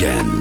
weekend.